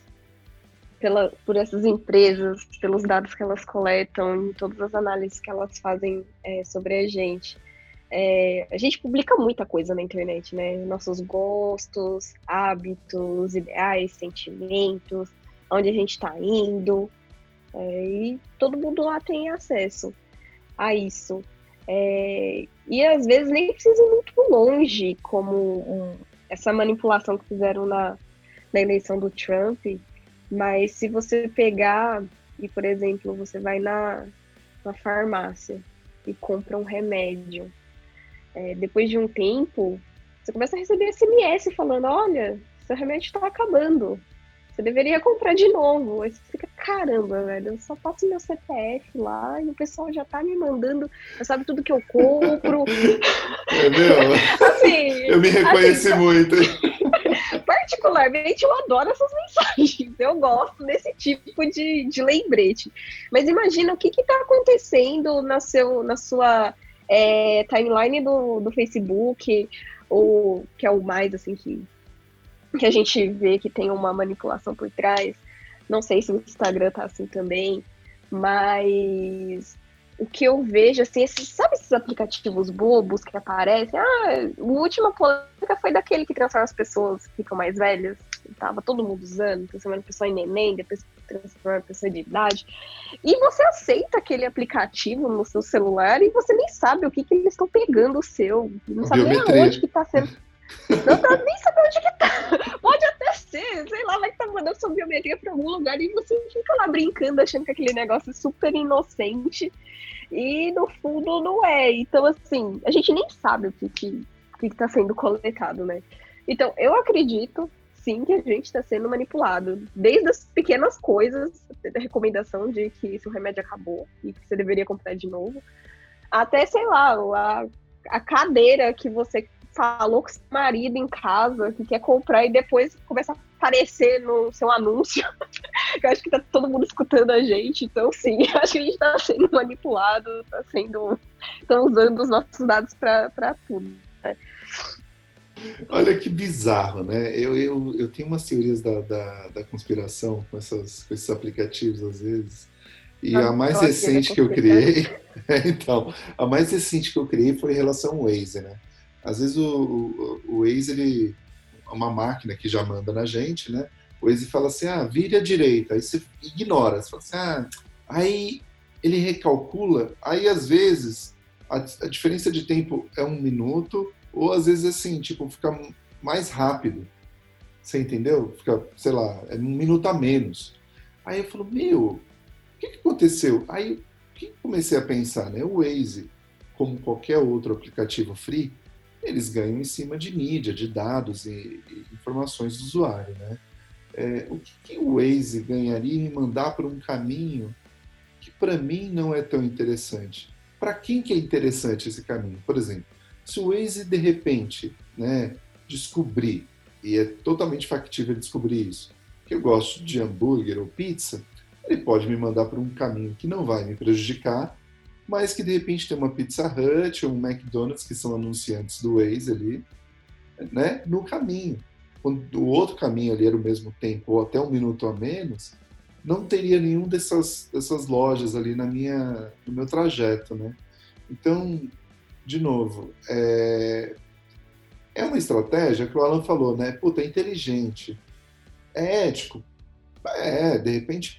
pela, por essas empresas, pelos dados que elas coletam, e todas as análises que elas fazem é, sobre a gente. É, a gente publica muita coisa na internet, né? Nossos gostos, hábitos, ideais, sentimentos, onde a gente está indo. É, e todo mundo lá tem acesso a isso. É, e às vezes nem precisa ir muito longe, como um, essa manipulação que fizeram na, na eleição do Trump. Mas se você pegar e, por exemplo, você vai na, na farmácia e compra um remédio é, depois de um tempo, você começa a receber SMS falando: olha, seu remédio está acabando. Você deveria comprar de novo. Aí você fica, caramba, velho, eu só passo meu CPF lá e o pessoal já tá me mandando, já sabe tudo que eu compro. É meu? Assim, eu me reconheci assim, muito. Particularmente, eu adoro essas mensagens. Eu gosto desse tipo de, de lembrete. Mas imagina o que está acontecendo na, seu, na sua é, timeline do, do Facebook, ou que é o mais assim que, que a gente vê que tem uma manipulação por trás. Não sei se o Instagram tá assim também, mas o que eu vejo, assim, esses, sabe esses aplicativos bobos que aparecem? Ah, a última polêmica foi daquele que transforma as pessoas que ficam mais velhas. Tava todo mundo usando, transformando a pessoa em neném, depois transforma a pessoa de idade. E você aceita aquele aplicativo no seu celular e você nem sabe o que, que eles estão pegando o seu. Não sabe nem onde que tá sendo. Não sabe nem saber onde que tá. Pode até ser, sei lá, vai que tá mandando sua biometria pra algum lugar e você fica lá brincando, achando que aquele negócio é super inocente. E no fundo não é. Então, assim, a gente nem sabe o que, que, que tá sendo coletado, né? Então, eu acredito sim que a gente está sendo manipulado. Desde as pequenas coisas, a recomendação de que se o remédio acabou e que você deveria comprar de novo, até, sei lá, a, a cadeira que você falou com seu marido em casa, que quer comprar e depois começa a parecer no seu anúncio. eu acho que tá todo mundo escutando a gente, então sim, acho que a gente tá sendo manipulado, tá sendo. estão usando os nossos dados para tudo. Né? Olha que bizarro, né? Eu, eu, eu tenho umas teorias da, da, da conspiração com, essas, com esses aplicativos, às vezes. E a mais recente que eu criei, então, a mais recente que eu criei foi em relação ao Waze, né? Às vezes o, o, o Waze, ele é uma máquina que já manda na gente, né? O Waze fala assim, ah, vire à direita, aí você ignora, você fala assim, ah, aí ele recalcula, aí às vezes a, a diferença de tempo é um minuto, ou às vezes assim, tipo, fica mais rápido. Você entendeu? Fica, sei lá, é um minuto a menos. Aí eu falo, meu, o que, que aconteceu? Aí que comecei a pensar, né? O Waze, como qualquer outro aplicativo free, eles ganham em cima de mídia, de dados e, e informações do usuário, né? É, o que, que, o Waze ganharia em mandar para um caminho que para mim não é tão interessante? Para quem que é interessante esse caminho? Por exemplo, se o Waze de repente, né, descobrir e é totalmente factível descobrir isso, que eu gosto de hambúrguer ou pizza, ele pode me mandar para um caminho que não vai me prejudicar mas que de repente tem uma Pizza Hut ou um McDonald's que são anunciantes do Waze ali, né, no caminho. Quando o outro caminho ali era o mesmo tempo ou até um minuto a menos, não teria nenhum dessas, dessas lojas ali na minha, no meu trajeto, né? Então, de novo, é, é uma estratégia que o Alan falou, né? Puta, é inteligente, é ético, é, de repente,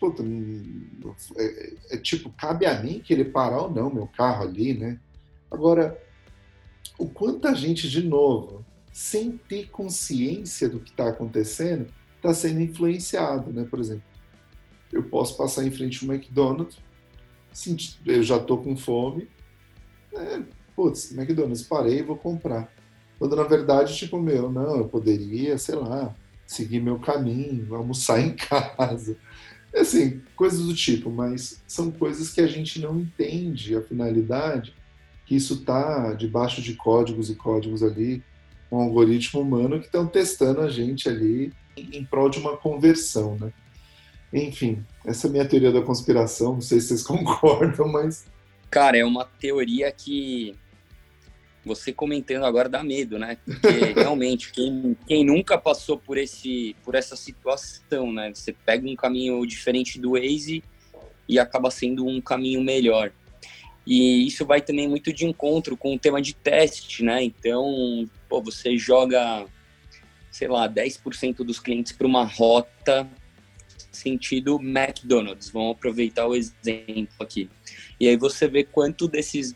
é, é, é, tipo, cabe a mim querer parar ou não meu carro ali, né? Agora, o quanto a gente, de novo, sem ter consciência do que está acontecendo, está sendo influenciado, né? Por exemplo, eu posso passar em frente ao McDonald's, eu já estou com fome, né? putz, McDonald's, parei, vou comprar. Quando na verdade, tipo, meu, não, eu poderia, sei lá, seguir meu caminho, almoçar em casa. Assim, coisas do tipo, mas são coisas que a gente não entende a finalidade, que isso está debaixo de códigos e códigos ali, um algoritmo humano que estão testando a gente ali em, prol de uma conversão, né? Enfim, essa é a minha teoria da conspiração, não sei se vocês concordam, mas... Cara, é uma teoria que você comentando agora dá medo, né? Porque realmente, quem, quem nunca passou por, esse, por essa situação, né? Você pega um caminho diferente do Waze e acaba sendo um caminho melhor. E isso vai também muito de encontro com o tema de teste, né? Então, pô, você joga, sei lá, 10% dos clientes para uma rota sentido McDonald's. Vamos aproveitar o exemplo aqui. E aí você vê quanto desses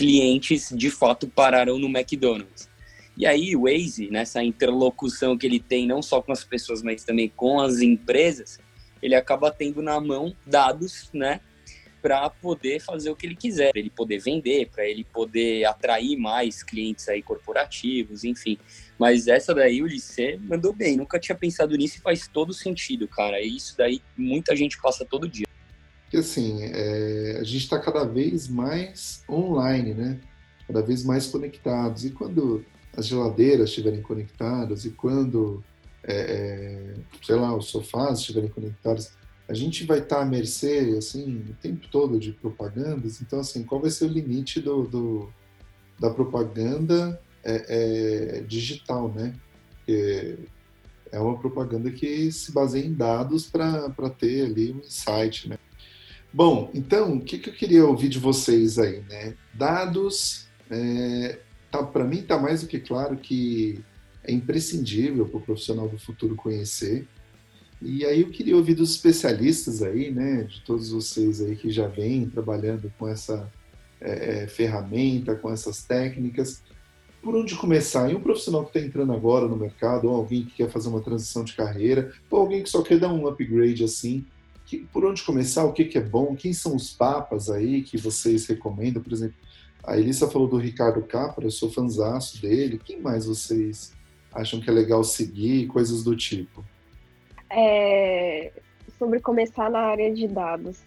clientes de fato pararam no McDonald's. E aí o Waze, nessa interlocução que ele tem não só com as pessoas, mas também com as empresas, ele acaba tendo na mão dados, né, para poder fazer o que ele quiser, para ele poder vender, para ele poder atrair mais clientes aí corporativos, enfim. Mas essa daí, o Ulisses, mandou bem. Nunca tinha pensado nisso e faz todo sentido, cara. E isso daí muita gente passa todo dia. Porque assim, é, a gente está cada vez mais online, né? Cada vez mais conectados. E quando as geladeiras estiverem conectadas e quando, é, é, sei lá, os sofás estiverem conectados, a gente vai estar tá à mercê, assim, o tempo todo de propagandas. Então, assim, qual vai ser o limite do, do da propaganda é, é, digital, né? Porque é uma propaganda que se baseia em dados para ter ali um insight, né? Bom, então, o que, que eu queria ouvir de vocês aí, né? Dados, é, tá, para mim está mais do que claro que é imprescindível para o profissional do futuro conhecer. E aí eu queria ouvir dos especialistas aí, né, de todos vocês aí que já vêm trabalhando com essa é, é, ferramenta, com essas técnicas, por onde começar? E um profissional que está entrando agora no mercado, ou alguém que quer fazer uma transição de carreira, ou alguém que só quer dar um upgrade assim, que, por onde começar, o que, que é bom, quem são os papas aí que vocês recomendam, por exemplo, a Elissa falou do Ricardo Capra, eu sou fanzaço dele, quem mais vocês acham que é legal seguir, coisas do tipo? É, sobre começar na área de dados.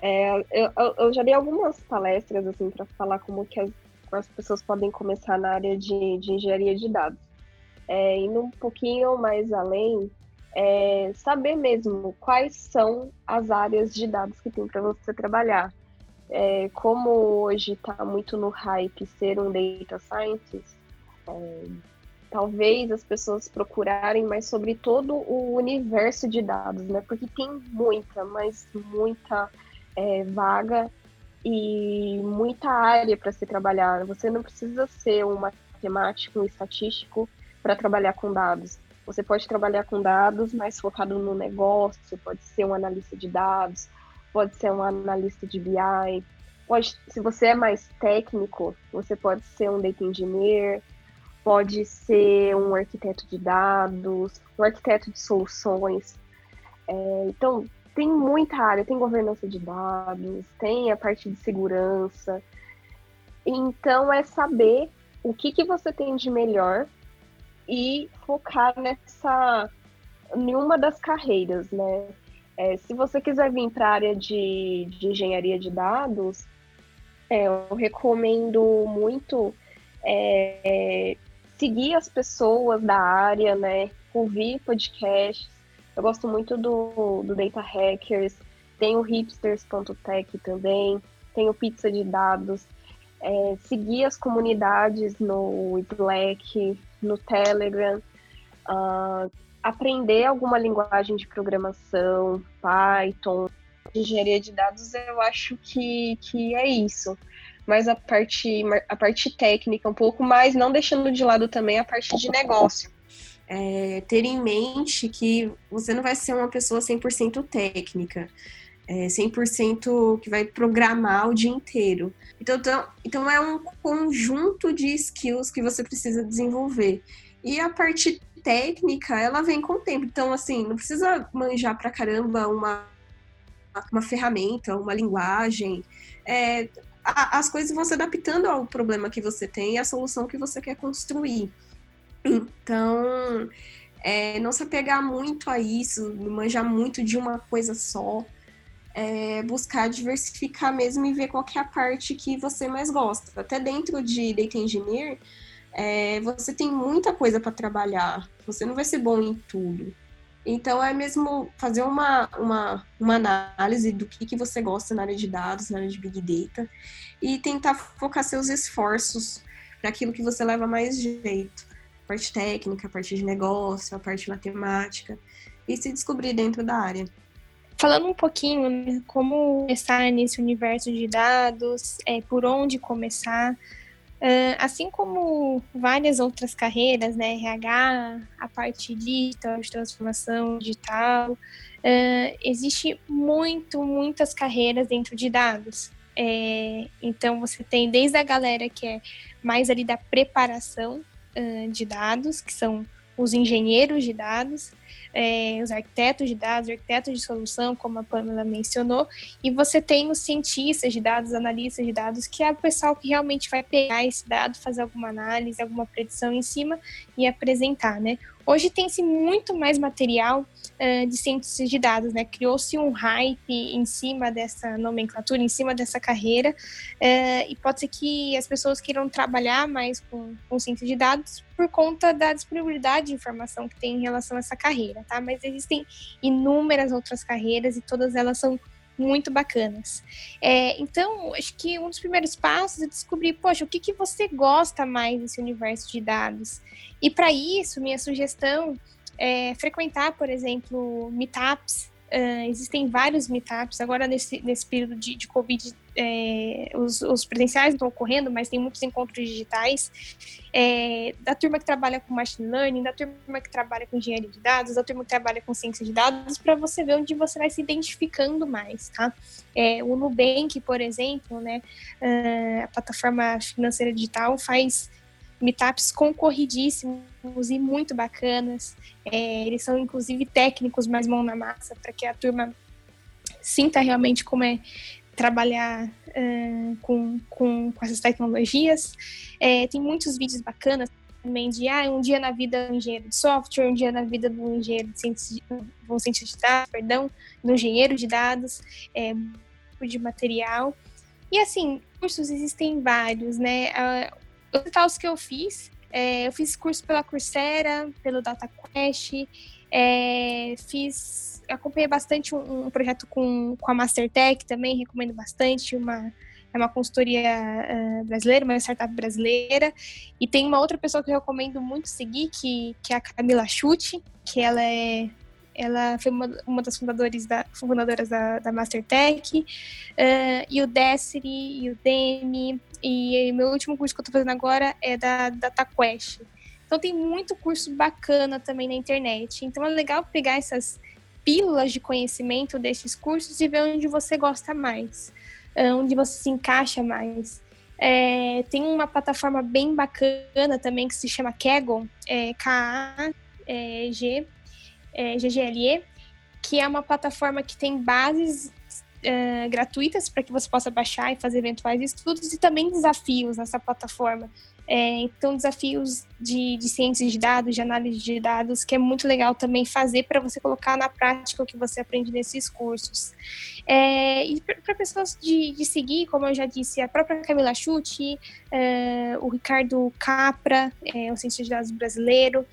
É, eu, eu, já dei algumas palestras assim para falar como que as, as, pessoas podem começar na área de, de engenharia de dados. É, indo um pouquinho mais além, é saber mesmo quais são as áreas de dados que tem para você trabalhar. É, como hoje está muito no hype ser um data scientist, é, talvez as pessoas procurarem mais sobre todo o universo de dados, né? Porque tem muita, mas muita é, vaga e muita área para se trabalhar. Você não precisa ser um matemático, um estatístico para trabalhar com dados. Você pode trabalhar com dados mais focado no negócio, pode ser um analista de dados, pode ser um analista de BI, pode, se você é mais técnico, você pode ser um data engineer, pode ser um arquiteto de dados, um arquiteto de soluções. É, então, tem muita área, tem governança de dados, tem a parte de segurança. Então, é saber o que, que você tem de melhor e focar nessa em uma das carreiras, né? É, se você quiser vir para a área de, de engenharia de dados, é, eu recomendo muito é, seguir as pessoas da área, né? Ouvir podcasts. Eu gosto muito do, do Data Hackers, tem o hipsters.tech também, tem o Pizza de Dados. É, seguir as comunidades no Slack, no Telegram, uh, aprender alguma linguagem de programação, Python, engenharia de dados, eu acho que, que é isso mais a parte, a parte técnica um pouco, mas não deixando de lado também a parte de negócio. É, ter em mente que você não vai ser uma pessoa 100% técnica, é, 100% que vai programar o dia inteiro. Então, então, então, é um conjunto de skills que você precisa desenvolver. E a parte técnica, ela vem com o tempo. Então, assim, não precisa manjar pra caramba uma, uma ferramenta, uma linguagem. É, a, as coisas vão se adaptando ao problema que você tem e à solução que você quer construir. Então, é, não se apegar muito a isso, manjar muito de uma coisa só. É, buscar diversificar mesmo e ver qual é a parte que você mais gosta. Até dentro de Data Engineer, é, você tem muita coisa para trabalhar. Você não vai ser bom em tudo. Então, é mesmo fazer uma, uma, uma análise do que, que você gosta na área de dados, na área de Big Data, e tentar focar seus esforços para aquilo que você leva mais jeito. Parte técnica, parte de negócio, a parte matemática, e se descobrir dentro da área. Falando um pouquinho né, como começar nesse universo de dados, é, por onde começar, Uh, assim como várias outras carreiras, né, RH, a parte digital, de transformação digital, uh, existe muito, muitas carreiras dentro de dados. É, então você tem desde a galera que é mais ali da preparação uh, de dados, que são os engenheiros de dados, é, os arquitetos de dados, arquitetos de solução, como a Pamela mencionou, e você tem os cientistas de dados, analistas de dados, que é o pessoal que realmente vai pegar esse dado, fazer alguma análise, alguma predição em cima e apresentar, né? Hoje tem-se muito mais material uh, de ciências de dados, né? Criou-se um hype em cima dessa nomenclatura, em cima dessa carreira, uh, e pode ser que as pessoas queiram trabalhar mais com, com ciência de dados por conta da disponibilidade de informação que tem em relação a essa carreira, tá? Mas existem inúmeras outras carreiras e todas elas são muito bacanas. É, então, acho que um dos primeiros passos é descobrir, poxa, o que, que você gosta mais desse universo de dados? E para isso, minha sugestão é frequentar, por exemplo, meetups Uh, existem vários meetups. Agora, nesse, nesse período de, de Covid, é, os, os, presenciais estão ocorrendo, mas tem muitos encontros digitais. É, da turma que trabalha com machine learning, da turma que trabalha com engenharia de dados, da turma que trabalha com ciência de dados, para você ver onde você vai se identificando mais, tá? É, o Nubank, por exemplo, né, uh, a plataforma financeira digital, faz meetups concorridíssimos e muito bacanas. É, eles são, inclusive, técnicos, mais mão na massa, para que a turma sinta realmente como é trabalhar uh, com, com, com, essas tecnologias. É, tem muitos vídeos bacanas também de ah, um dia na vida do engenheiro de software, um dia na vida do engenheiro de ciência de, dados, perdão, do engenheiro de dados, é, de material. E assim, cursos existem vários, né? Uh, os os que eu fiz, é, eu fiz curso pela Coursera, pelo DataQuest, É, fiz, acompanhei bastante um, um, projeto com, com a Mastertech também, recomendo bastante, uma, é uma consultoria uh, brasileira, uma startup brasileira. E tem uma outra pessoa que eu recomendo muito seguir, que, que é a Camila Chute, que ela é ela foi uma, uma das fundadoras da, fundadoras da, da Mastertech, uh, e o Desiri, e o Demi, e meu último curso que eu estou fazendo agora é da DataQuest. Então tem muito curso bacana também na internet. Então é legal pegar essas pílulas de conhecimento desses cursos e ver onde você gosta mais, ah, onde você se encaixa mais. É, tem uma plataforma bem bacana também que se chama Kaggle, é, K-A-G, é, GGLE, que é uma plataforma que tem bases uh, gratuitas para que você possa baixar e fazer eventuais estudos e também desafios nessa plataforma. É, então, desafios de, de ciências de dados, de análise de dados, que é muito legal também fazer para você colocar na prática o que você aprende nesses cursos. É, e para pessoas de, de, seguir, como eu já disse, a própria Camila Chute, é, o Ricardo Capra, é, o cientista de dados brasileiro,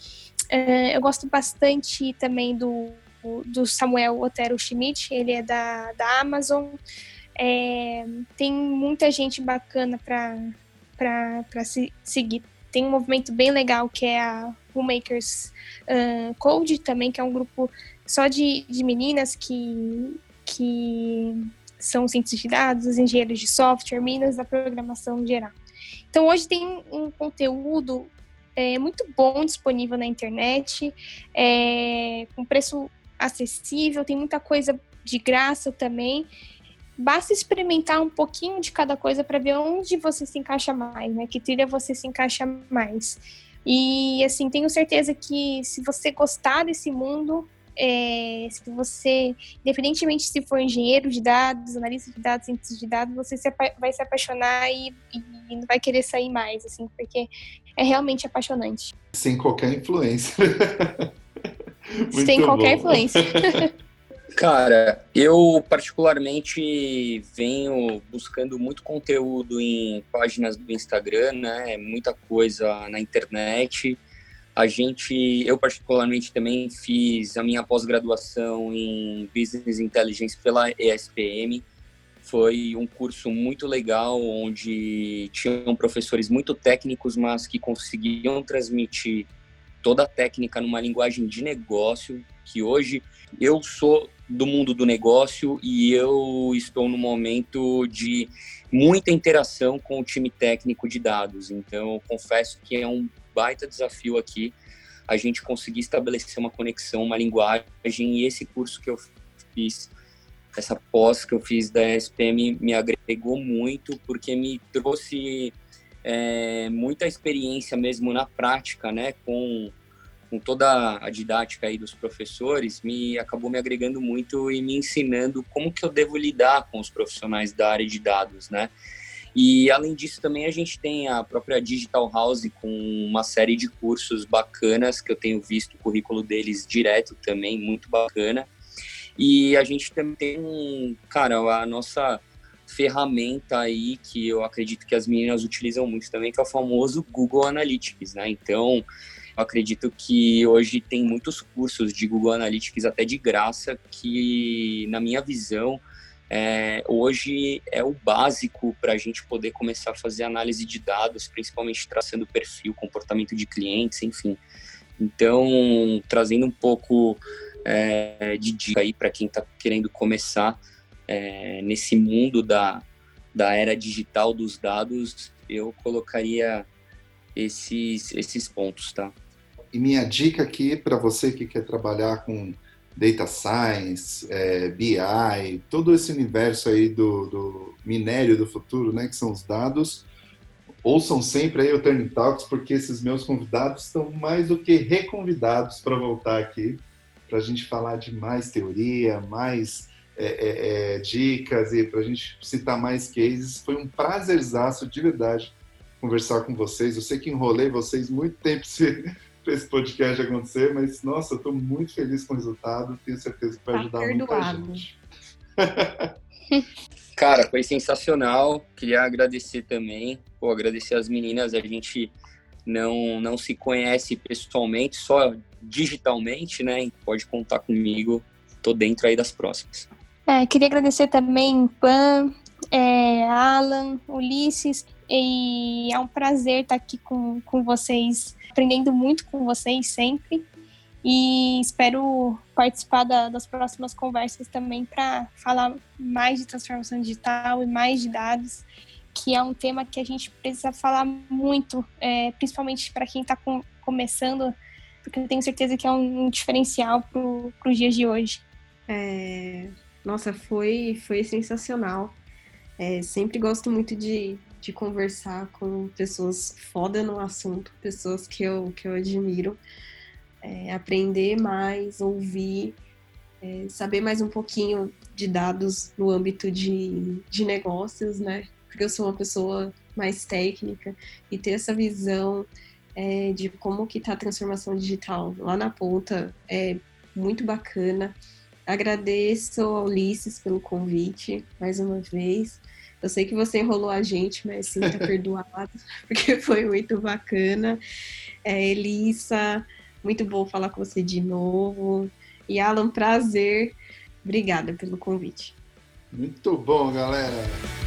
é, eu gosto bastante também do, do Samuel Otero Schmidt, ele é da, da Amazon. É, tem muita gente bacana para se seguir. Tem um movimento bem legal que é a Homemakers uh, Code também, que é um grupo só de, de meninas que, que são cientistas de dados, engenheiros de software, minas da programação geral. Então hoje tem um conteúdo é, muito bom disponível na internet, é, com preço acessível, tem muita coisa de graça também. Basta experimentar um pouquinho de cada coisa para ver onde você se encaixa mais, né? Que trilha você se encaixa mais. E assim, tenho certeza que se você gostar desse mundo, é, se você, independentemente se for engenheiro de dados, analista de dados, cientista de dados, você se, vai se apaixonar e, e não vai querer sair mais, assim, porque é realmente apaixonante. Sem qualquer influência. Sem qualquer bom. influência. Cara, eu particularmente venho buscando muito conteúdo em páginas do Instagram, né? Muita coisa na internet. A gente, eu particularmente também fiz a minha pós-graduação em Business Intelligence pela ESPM. Foi um curso muito legal, onde tinham professores muito técnicos, mas que conseguiam transmitir toda a técnica numa linguagem de negócio, que hoje eu sou do mundo do negócio e eu estou no momento de muita interação com o time técnico de dados. Então, confesso que é um baita desafio aqui a gente conseguir estabelecer uma conexão, uma linguagem, e esse curso que eu fiz, essa pós que eu fiz da SPM me agregou muito, porque me trouxe é, muita experiência mesmo na prática, né, com, com toda a didática aí dos professores, me acabou me agregando muito e me ensinando como que eu devo lidar com os profissionais da área de dados, né, e além disso, também a gente tem a própria Digital House com uma série de cursos bacanas que eu tenho visto o currículo deles direto também, muito bacana. E a gente também tem, cara, a nossa ferramenta aí que eu acredito que as meninas utilizam muito também, que é o famoso Google Analytics, né? Então, eu acredito que hoje tem muitos cursos de Google Analytics até de graça que, na minha visão, é, hoje é o básico para a gente poder começar a fazer análise de dados, principalmente traçando perfil, comportamento de clientes, enfim. Então, trazendo um pouco é, de dica aí para quem está querendo começar é, nesse mundo da, da era digital dos dados, eu colocaria esses, esses pontos, tá? E minha dica aqui para você que quer trabalhar com data science, é, BI, todo esse universo aí do, do, minério do futuro, né, que são os dados. Ouçam sempre aí o Turning Talks, porque esses meus convidados estão mais do que reconvidados para voltar aqui, para a gente falar de mais teoria, mais é, é dicas e para a gente citar mais cases. Foi um prazerzaço de verdade conversar com vocês. Eu sei que enrolei vocês muito tempo para esse podcast acontecer, mas nossa, eu estou muito feliz com o resultado, tenho certeza que vai tá ajudar perdoado. muita gente. Cara, foi sensacional. Queria agradecer também, pô, agradecer as meninas. A gente não, não se conhece pessoalmente, só digitalmente, né? Pode contar comigo, tô dentro aí das próximas. É, queria agradecer também Pan, é, Alan, Ulisses, e é um prazer estar aqui com, com vocês, aprendendo muito com vocês sempre. E espero participar da, das próximas conversas também para falar mais de transformação digital e mais de dados, que é um tema que a gente precisa falar muito, é, principalmente para quem está com, começando, porque eu tenho certeza que é um, um diferencial para os dias de hoje. É, nossa, foi, foi sensacional. É, sempre gosto muito de, de conversar com pessoas foda no assunto, pessoas que eu, que eu admiro é, aprender mais, ouvir, é, saber mais um pouquinho de dados no âmbito de, de negócios, né? Porque eu sou uma pessoa mais técnica e ter essa visão é, de como que está a transformação digital lá na ponta é muito bacana. Agradeço ao Ulisses pelo convite mais uma vez. Eu sei que você enrolou a gente, mas sim, tá perdoado, porque foi muito bacana. É, Elissa, muito bom falar com você de novo. E Alan, prazer. Obrigada pelo convite. Muito bom, galera.